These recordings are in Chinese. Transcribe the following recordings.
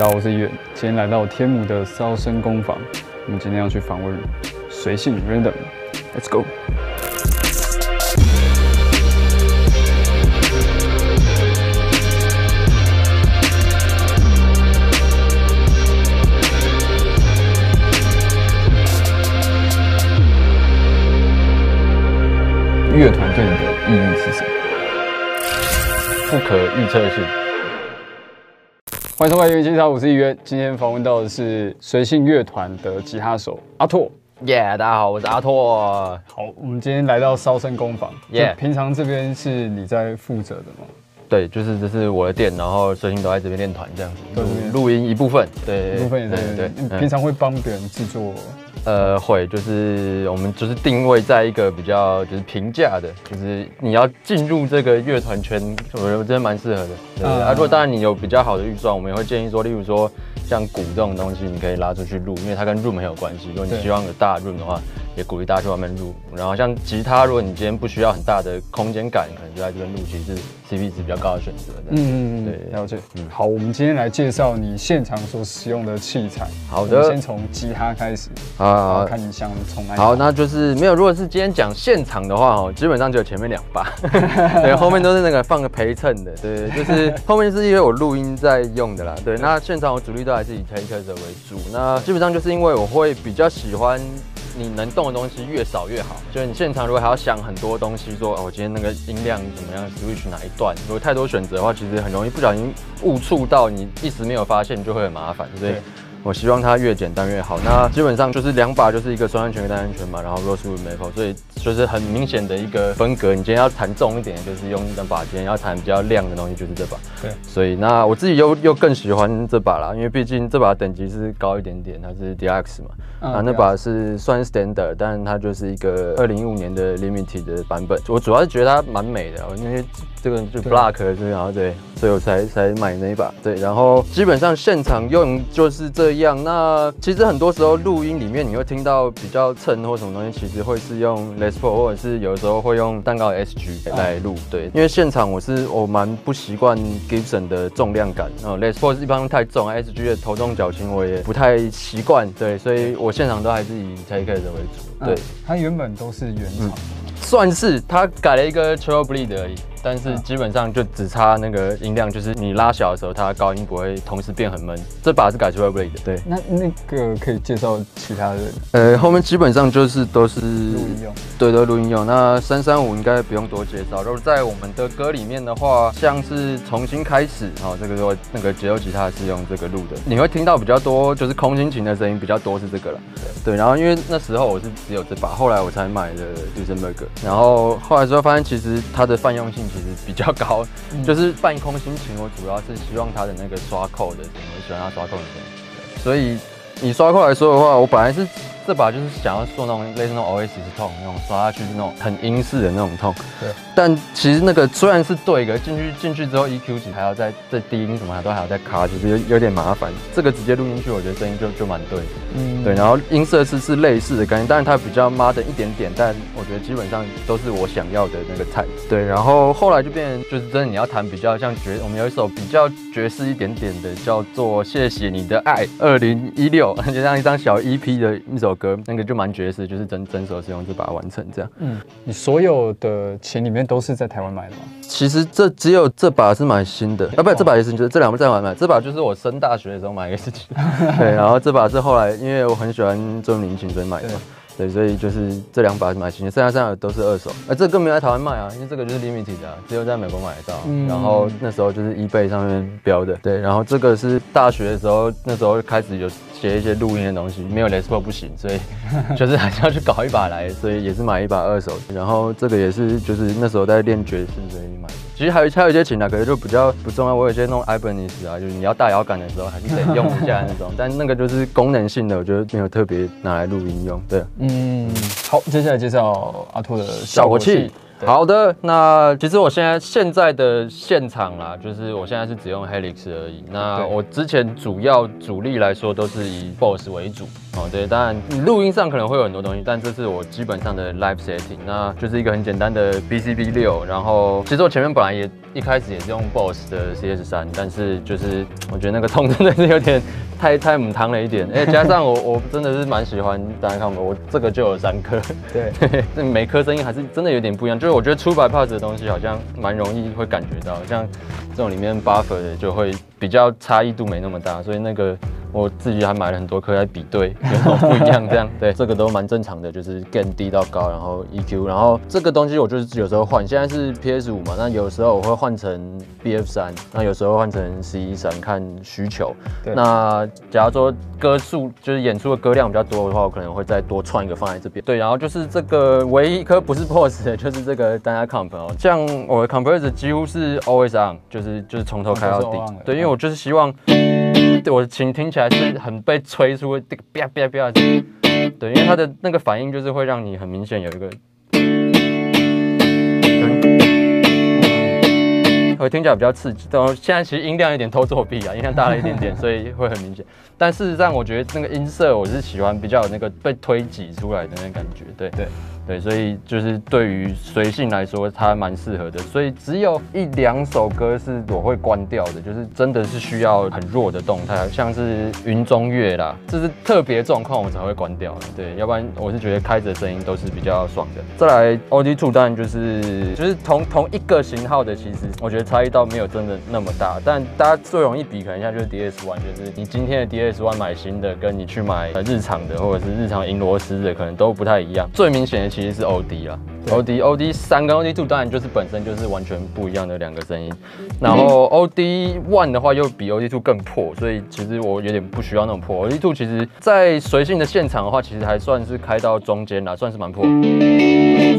大家好，我是一远，今天来到天母的骚声工坊，我们今天要去访问随性 Random，Let's go。乐团对你的意义是什么？不可预测性。欢迎收看《音乐介绍》，我是一约。今天访问到的是随性乐团的吉他手阿拓。耶，大家好，我是阿拓。好，我们今天来到烧身工坊。耶，平常这边是你在负责的吗？对，就是这是我的店，然后随性都在这边练团这样子，录音一部分，对，一部分也在对。平常会帮别人制作。呃，会就是我们就是定位在一个比较就是平价的，就是你要进入这个乐团圈，我觉得真的蛮适合的。对啊，如果当然你有比较好的预算，我们也会建议说，例如说像鼓这种东西，你可以拉出去录，因为它跟 room 很有关系。如果你希望有大 room 的话。也鼓励大家去外面录，然后像吉他，如果你今天不需要很大的空间感，可能就在这边录，其实是 CP 值比较高的选择。嗯嗯嗯，对，了解。嗯，好，我们今天来介绍你现场所使用的器材。好的，先从吉他开始。啊，看你想从哪。好，那就是没有。如果是今天讲现场的话，哦，基本上只有前面两把，对，后面都是那个放个陪衬的。对，就是后面是因为我录音在用的啦。对，那现场我主力都还是以 Taker 为主。那基本上就是因为我会比较喜欢。你能动的东西越少越好。就是你现场如果还要想很多东西，说哦，我今天那个音量怎么样，switch 哪一段，如果太多选择的话，其实很容易不小心误触到，你一时没有发现就会很麻烦，所以。我希望它越简单越好。那基本上就是两把，就是一个双安全跟单安全嘛，然后 rose wood maple，所以就是很明显的一个风格。你今天要弹重一点，就是用那把；今天要弹比较亮的东西，就是这把。对。所以那我自己又又更喜欢这把啦，因为毕竟这把等级是高一点点，它是 DX 嘛。啊。那把是算 standard，但它就是一个二零一五年的 limited 的版本。我主要是觉得它蛮美的，因为这个就 black 是然后对，所以我才才买那一把。对。然后基本上现场用就是这。样，那其实很多时候录音里面你会听到比较蹭或什么东西，其实会是用 Les Paul，或者是有的时候会用蛋糕 SG 来录。对，因为现场我是我蛮不习惯 Gibson 的重量感，然后 Les Paul 是一般太重，SG 的头重脚轻我也不太习惯。对，所以我现场都还是以 Taker 的为主。对，它原本都是原厂，算是它改了一个 Trail Bleed 而已。但是基本上就只差那个音量，就是你拉小的时候，它高音不会同时变很闷。这把是改出 r i b l a 的，对。那那个可以介绍其他的？呃，后面基本上就是都是录音用，对，都录音用。那三三五应该不用多介绍。如果在我们的歌里面的话，像是重新开始，哦，这个说那个节奏吉他是用这个录的，你会听到比较多，就是空心琴的声音比较多是这个了。对，然后因为那时候我是只有这把，后来我才买的 d u s e n b e r g 然后后来之后发现，其实它的泛用性。其实比较高，就是半空心情。我主要是希望它的那个刷扣的声音，我喜欢它刷扣的声音，所以以刷扣来说的话，我本来是。这把就是想要做那种类似那种 OS 痛，那种刷下去是那种很英式的那种痛。对。但其实那个虽然是对的，进去进去之后 EQ 值还要再再低音什么，都还要再卡，其实有有点麻烦。这个直接录进去，我觉得声音就就蛮对。嗯。对，然后音色是是类似的感觉，但是它比较 modern 一点点，但我觉得基本上都是我想要的那个菜。对，然后后来就变成就是真的你要弹比较像爵，我们有一首比较爵士一点点的，叫做谢谢你的爱，二零一六，就像一张小 EP 的一首。歌那个就蛮爵士，就是真真手是用就把它完成这样。嗯，你所有的琴里面都是在台湾买的吗？其实这只有这把是买新的，啊，不，这把也是，就是这两把在玩买。这把就是我升大学的时候买一个事情，对，然后这把是后来因为我很喜欢周林琴所以买的。对，所以就是这两把是买新的，剩下剩下都是二手。哎，这个更没有在台湾卖啊，因为这个就是 limited 的，只有在美国买得到。嗯然后那时候就是 eBay 上面标的。对，然后这个是大学的时候，那时候开始有写一些录音的东西，没有 Les Paul 不行，所以 就是还是要去搞一把来，所以也是买一把二手。然后这个也是就是那时候在练爵士，所以买。其实还有还有一些琴啊，可能就比较不重要。我有些那种 Ibanez 啊，就是你要大摇杆的时候还是得用一下那种。但那个就是功能性的，我觉得没有特别拿来录音用。对，嗯，好，接下来介绍阿拓的效果器。好的，那其实我现在现在的现场啦，就是我现在是只用 Helix 而已。那我之前主要主力来说都是以 Boss 为主。哦，对，当然你录音上可能会有很多东西，但这是我基本上的 live setting，那就是一个很简单的 BCB 六，然后其实我前面本来也一开始也是用 Boss 的 CS 三，但是就是我觉得那个痛真的是有点太太母汤了一点，哎，加上我我真的是蛮喜欢大家看我这个就有三颗，对，这每颗声音还是真的有点不一样，就是我觉得出白 pass 的东西好像蛮容易会感觉到，像这种里面 buffer 的就会比较差异度没那么大，所以那个。我自己还买了很多颗来比对，有什么不一样？这 样对，这个都蛮正常的，就是 gain 低到高，然后 EQ，然后这个东西我就是有时候换，现在是 PS 五嘛，那有时候我会换成 BF 三，那有时候换成 C 三，看需求。那假如说歌数就是演出的歌量比较多的话，我可能会再多串一个放在这边。对，然后就是这个唯一一颗不是 POS 的，就是这个单压 comp 哦，像我的 compressor 几乎是 always on，就是就是从头开到底。对，因为我就是希望。我的琴听起来是很被吹出这个啪啪啪的，对，因为它的那个反应就是会让你很明显有一个，会听起来比较刺激。然后现在其实音量有点偷作弊啊，音量大了一点点，所以会很明显。但事实上，我觉得那个音色我是喜欢比较有那个被推挤出来的那感觉，对对。对，所以就是对于随性来说，它蛮适合的。所以只有一两首歌是我会关掉的，就是真的是需要很弱的动态，像是云中月啦，这是特别状况我才会关掉。对，要不然我是觉得开着声音都是比较爽的。再来，OD Two 当然就是就是同同一个型号的，其实我觉得差异倒没有真的那么大。但大家最容易比可能像就是 DS One，就是你今天的 DS One 买新的，跟你去买日常的或者是日常银螺丝的，可能都不太一样。最明显的。其实是 O D 啦，O D O D 三跟 O D two 当然就是本身就是完全不一样的两个声音，然后 O D one 的话又比 O D two 更破，所以其实我有点不需要那种破。O D two 其实在随性的现场的话，其实还算是开到中间啦，算是蛮破，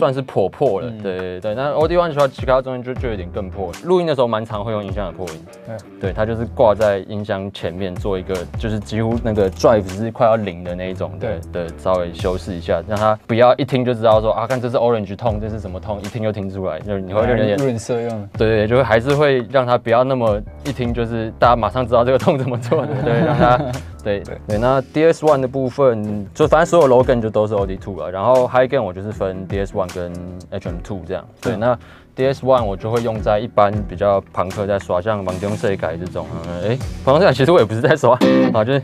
算是破破了。对对对，那 O D one 的话，其他中间就就有点更破。录音的时候蛮常会用音箱的破音，对，它就是挂在音箱前面做一个，就是几乎那个 drive 是快要零的那一种，对的，稍微修饰一下，让它不要一听就知道。说啊，看这是 orange 痛，这是什么痛？一听就听出来，就你会有点润色用。对对，就会还是会让它不要那么一听就是大家马上知道这个痛怎么做的。对，让它对对对。那 DS One 的部分，就反正所有 low gain 就都是 OD Two 了。然后 high gain 我就是分 DS One 跟 HM Two 这样。对，那 DS One 我就会用在一般比较朋克在刷，像盲中色改这种。哎，盲中色其实我也不是在刷啊，就是。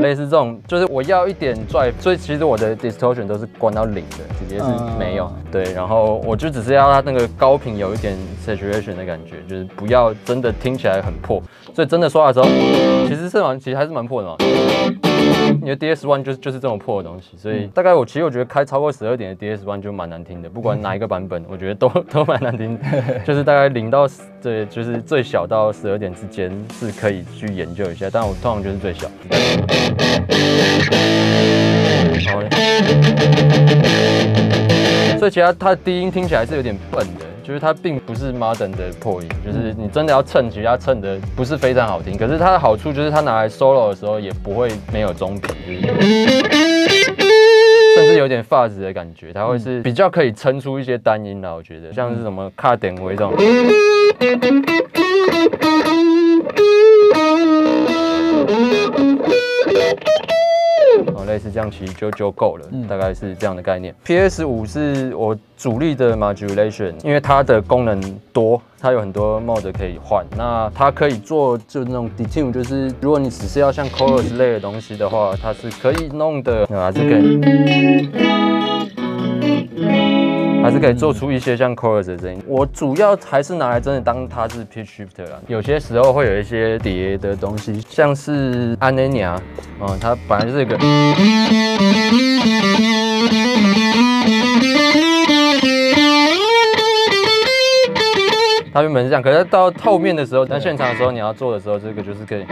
类似这种，就是我要一点 drive，所以其实我的 distortion 都是关到零的，直接是没有。对，然后我就只是要它那个高频有一点 saturation 的感觉，就是不要真的听起来很破。所以真的说话的时候，其实是蛮，其实还是蛮破的嘛。你的 DS One 就是就是这种破的东西，所以大概我其实我觉得开超过十二点的 DS One 就蛮难听的，不管哪一个版本，我觉得都 都蛮难听。就是大概零到对，就是最小到十二点之间是可以去研究一下，但我通常就是最小。好嘞。所以其他它的低音听起来是有点笨的。就是它并不是 modern 的破音，就是你真的要衬，其实它衬的不是非常好听。可是它的好处就是它拿来 solo 的时候也不会没有中频，就是甚至有点发子的感觉，它会是比较可以撑出一些单音的。我觉得像是什么卡点位这种。类似这样其实就就够了，大概是这样的概念。PS 五是我主力的 modulation，因为它的功能多，它有很多 mode 可以换。那它可以做就那种 detune，就是如果你只是要像 chorus 类的东西的话，它是可以弄的，还是可以。还是可以做出一些像 chorus 的声音。我主要还是拿来真的当它是 pitch shifter 啦。有些时候会有一些叠的东西，像是 Anania，嗯，它本来就是一个，它原本是这样，可是到后面的时候，在现场的时候你要做的时候，这个就是可以。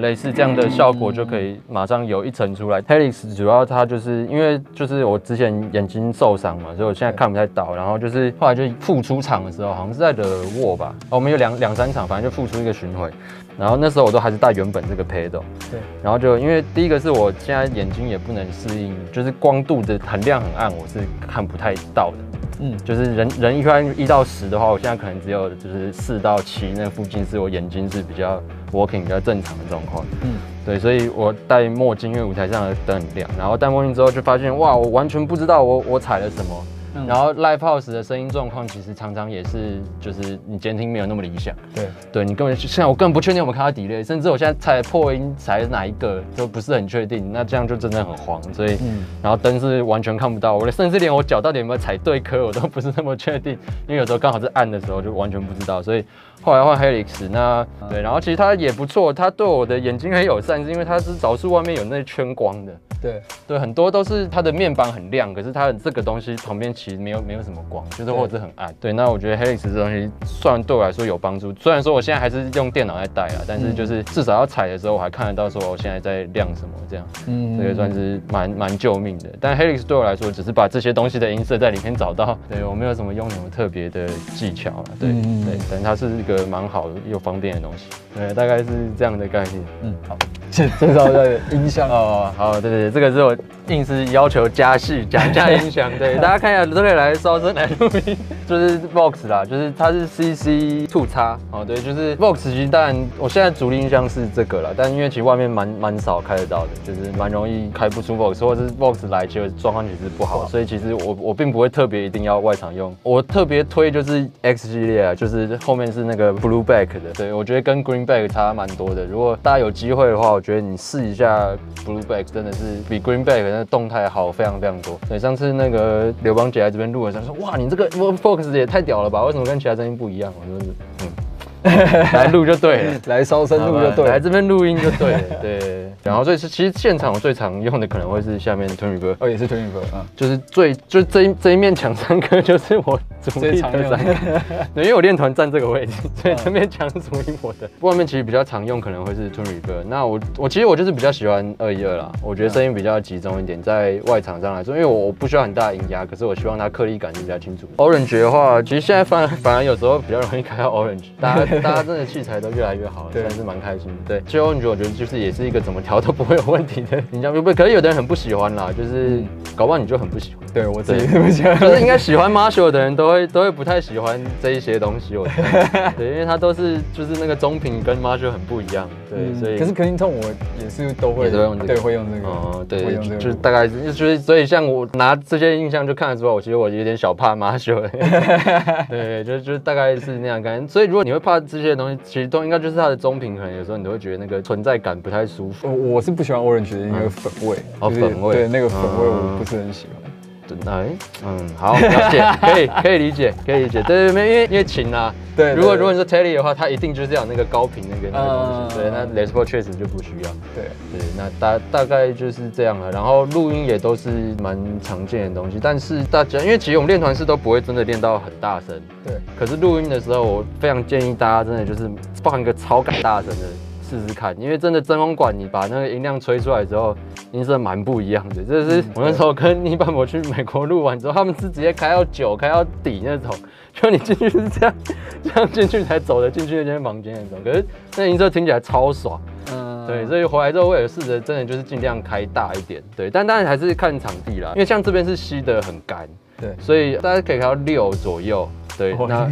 类似这样的效果就可以马上有一层出来。Helix 主要它就是因为就是我之前眼睛受伤嘛，所以我现在看不太到。然后就是后来就复出场的时候，好像是在的沃吧，我们有两两三场，反正就复出一个巡回。然后那时候我都还是戴原本这个 pedal，对，然后就因为第一个是我现在眼睛也不能适应，就是光度的很亮很暗，我是看不太到的。嗯，就是人人一般一到十的话，我现在可能只有就是四到七那附近是我眼睛是比较 working 比较正常的状况。嗯，对，所以我戴墨镜，因为舞台上的灯很亮，然后戴墨镜之后就发现哇，我完全不知道我我踩了什么。嗯。然后 live house 的声音状况其实常常也是，就是你监听没有那么理想，对，对你根本现在我根本不确定我们看到 delay，甚至我现在踩破音踩哪一个都不是很确定，那这样就真的很慌，所以，嗯。然后灯是完全看不到，我甚至连我脚到底有没有踩对颗我都不是那么确定，因为有时候刚好是暗的时候就完全不知道，所以后来换 Helix，那对，然后其实它也不错，它对我的眼睛很友善，是因为它是导数外面有那圈光的。对，对，很多都是它的面板很亮，可是它的这个东西旁边其实没有没有什么光，就是或者是很暗。对，那我觉得 Helix 这东西算对我来说有帮助。虽然说我现在还是用电脑在带啊，但是就是至少要踩的时候我还看得到说我现在在亮什么这样，嗯这个算是蛮蛮救命的。但 Helix 对我来说只是把这些东西的音色在里面找到，对我没有什么用什么特别的技巧啊。对嗯对，但它是一个蛮好又方便的东西。对，大概是这样的概念。嗯，好，介介绍一下音箱啊，哦，好，对对对，这个是我硬是要求加戏加加音响，对，大家看一下都可以来烧声来录音，就是 Vox 啦，就是它是 CC 兔叉，哦，对，就是 Vox 其实当然我现在主力音箱是这个啦，但因为其实外面蛮蛮少开得到的，就是蛮容易开不出 Vox，或者是 Vox 来其实状况其实不好，所以其实我我并不会特别一定要外场用，我特别推就是 X 系列啊，就是后面是那个 Blue Back 的，对我觉得跟 Green Back 差蛮多的，如果大家有机会的话，我觉得你试一下 Blue Back 真的是比 Green Back 那个动态好非常非常多。对，上次那个刘邦姐来这边录的时候说，哇，你这个 Fox 也太屌了吧？为什么跟其他声音不一样？我说是，嗯，来录就对了。来烧声录就对了。来这边录音就对了，对。然后所以是其实现场我最常用的可能会是下面的 Tony 哥，哦，也是吞雨哥啊，就是最就这一这一面墙上歌就是我主最常用力的三颗，对，因为我练团站这个位置，所以这面墙是属于我的。外面其实比较常用可能会是 Tune Reverb，那我我其实我就是比较喜欢二一二啦，我觉得声音比较集中一点，在外场上来说，因为我我不需要很大的音压，可是我希望它颗粒感是比较清楚。Orange 的话，其实现在反而反而有时候比较容易开到 Orange，大家大家真的器材都越来越好了，对算是蛮开心的。对，其实 Orange 我觉得就是也是一个怎么调都不会有问题的音箱，不，可是有的人很不喜欢啦，就是搞不好你就很不喜欢。对我自己是不喜欢。可是应该喜欢 Marshall 的人都会都会不太喜欢这一些东西，我觉得，对，因为它都是就是那个中频跟 Marshall 很不一样，对，所以可是 clean tone 我也是都会也都会用这个对，会用这个。哦，会对，用这个就是大概是就是所以像我拿这些印象就看得出来，我其实我有点小怕 Marshall，对，就就大概是那样感觉。所以如果你会怕这些东西，其实都应该就是它的中频，可能有时候你都会觉得那个存在感不太舒服。我我是不喜欢 orange 的那个粉味，哦就是粉味对那个粉味嗯我不是很喜欢。哎，嗯，好，了解，可以，可以理解，可以理解。对对对，因为因为琴啊，对对如果如果你是 Telly 的话，它一定就是要那个高频那个那个东西。嗯对，那 Les Paul 确实就不需要。对，对，那大大概就是这样了。然后录音也都是蛮常见的东西，但是大家因为其实我们练团是都不会真的练到很大声，对，可是录音的时候，我非常建议大家真的就是放一个超感大声的试试看，因为真的真空管你把那个音量吹出来之后，音色蛮不一样的。这是我那时候跟尼班博去美国录完之后，他们是直接开到九，开到底那种，就你进去是这样，这样进去才走得进去那间房间那种。可是那音色听起来超爽。嗯对，所以回来之后我也试着真的就是尽量开大一点，对，但当然还是看场地啦，因为像这边是吸的很干，对所以大家可以开到六左右，对，那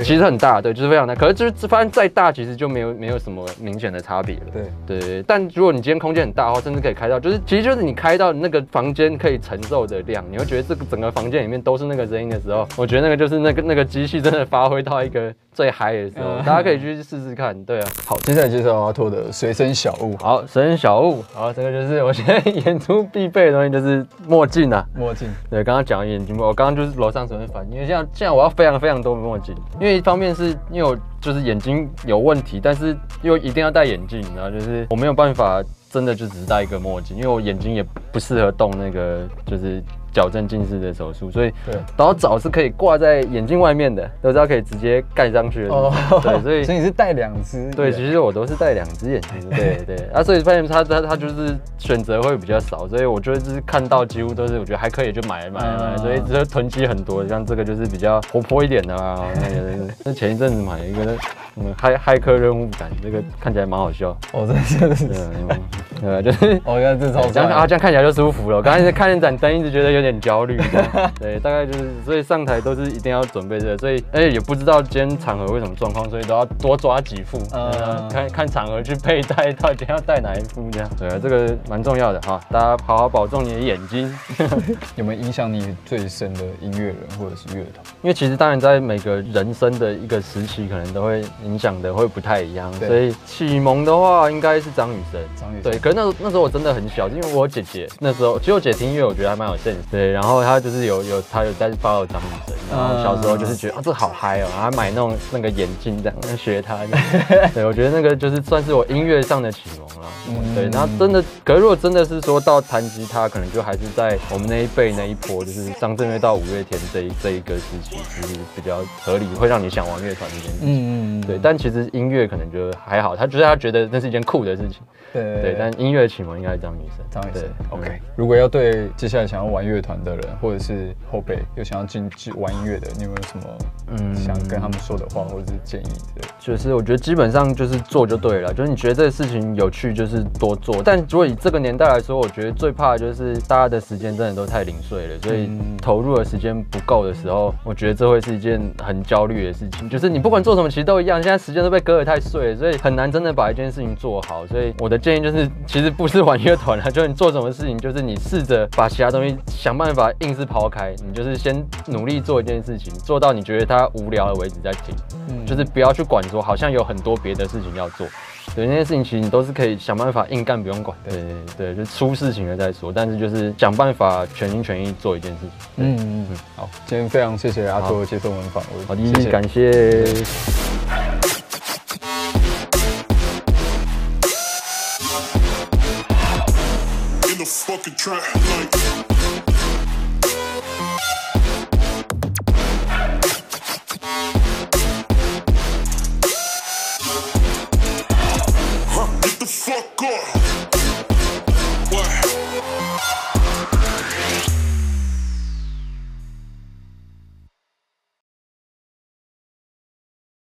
其实很大，对，就是非常大，可是就是发现再大其实就没有没有什么明显的差别了。对对，但如果你今天空间很大的话，甚至可以开到，就是其实就是你开到那个房间可以承受的量，你会觉得这个整个房间里面都是那个声音的时候，我觉得那个就是那个那个机器真的发挥到一个最嗨的时候，嗯大家可以去试试看。对啊，好，接下来介绍阿拓的随身小物，好，随身小物，好，这个就是我现在 演出必备的东西，就是墨镜啊。墨镜，对，刚刚讲的眼镜墨，我刚刚就是楼上随便翻，因为现在现在我要非常非常多墨镜，因为一方面是因为我就是眼睛有问题，但是又一定要戴眼镜，然后就是我没有办法真的就只是戴一个墨镜，因为我眼睛也不适合动那个就是矫正近视的手术，所以对，然后枣是可以挂在眼镜外面的，都知道可以直接盖上去的。哦 对，所以 所以你是戴两只，对，其实我都是戴两只眼镜，对对，啊，所以发现他他他就是选择会比较少，所以我觉得就是看到几乎都是我觉得还可以就买买买，嗯所以就囤积很多，像这个就是比较活泼一点的啦，那个那前一阵子买了一个我们骇骇客任务感，这个看起来蛮好笑。哦，这真的是，对就是哦，原来这超这样啊，帅，这样看起来就舒服了。我刚才在看那盏灯，一直觉得有点焦虑。对，大概就是，所以上台都是一定要准备这个，所以而且也不知道今天场合会什么状况，所以都要多抓几副，嗯呃看 看场合去佩戴，到底要戴哪一副这样。对啊，这个蛮重要的哈，大家好好保重你的眼睛。有没有影响你最深的音乐人或者是乐团？因为其实当然在每个人生的一个时期，可能都会影响的会不太一样，所以启蒙的话应该是张雨生。张雨生对，可是那时候那时候我真的很小，因为我姐姐那时候，其实我姐听音乐我觉得还蛮有 sense。对，然后她就是有有她有在 follow 张雨生，然后小时候就是觉得啊这好嗨哦，然后还买那种那个眼镜这样学她。对，我觉得那个就是算是我音乐上的启蒙了。嗯对，然后真的，可是如果真的是说到弹吉他，可能就还是在我们那一辈那一波，就是张震岳到五月天这一这一个时期，就是比较合理，会让你想玩乐团这件事情。嗯对，但其实音乐可能就还好，他就是他觉得那是一件酷的事情。对对，但音乐启蒙应该是张雨生。张雨生嗯，OK。如果要对接下来想要玩乐团的人，或者是后辈又想要进去玩音乐的，你有没有什么嗯想跟他们说的话，或者是建议之类？就是我觉得基本上就是做就对了，就是你觉得这个事情有趣，就是多做。但如果以这个年代来说，我觉得最怕的就是大家的时间真的都太零碎了，所以嗯投入的时间不够的时候，我觉得这会是一件很焦虑的事情。就是你不管做什么，其实都一样，现在时间都被割得太碎了，所以很难真的把一件事情做好。所以我的建议就是，其实不是玩乐团了，就是你做什么事情，就是你试着把其他东西想办法硬是抛开，你就是先努力做一件事情，做到你觉得它无聊了为止再停。嗯就是不要去管说好像有很多别的事情要做，对那些事情其实你都是可以想办法硬干，不用管。对对对，就出事情了再说，但是就是想办法全心全意做一件事情。嗯，嗯嗯，好，今天非常谢谢阿拓接受我们访问，好谢谢的，感谢。Fucking trap like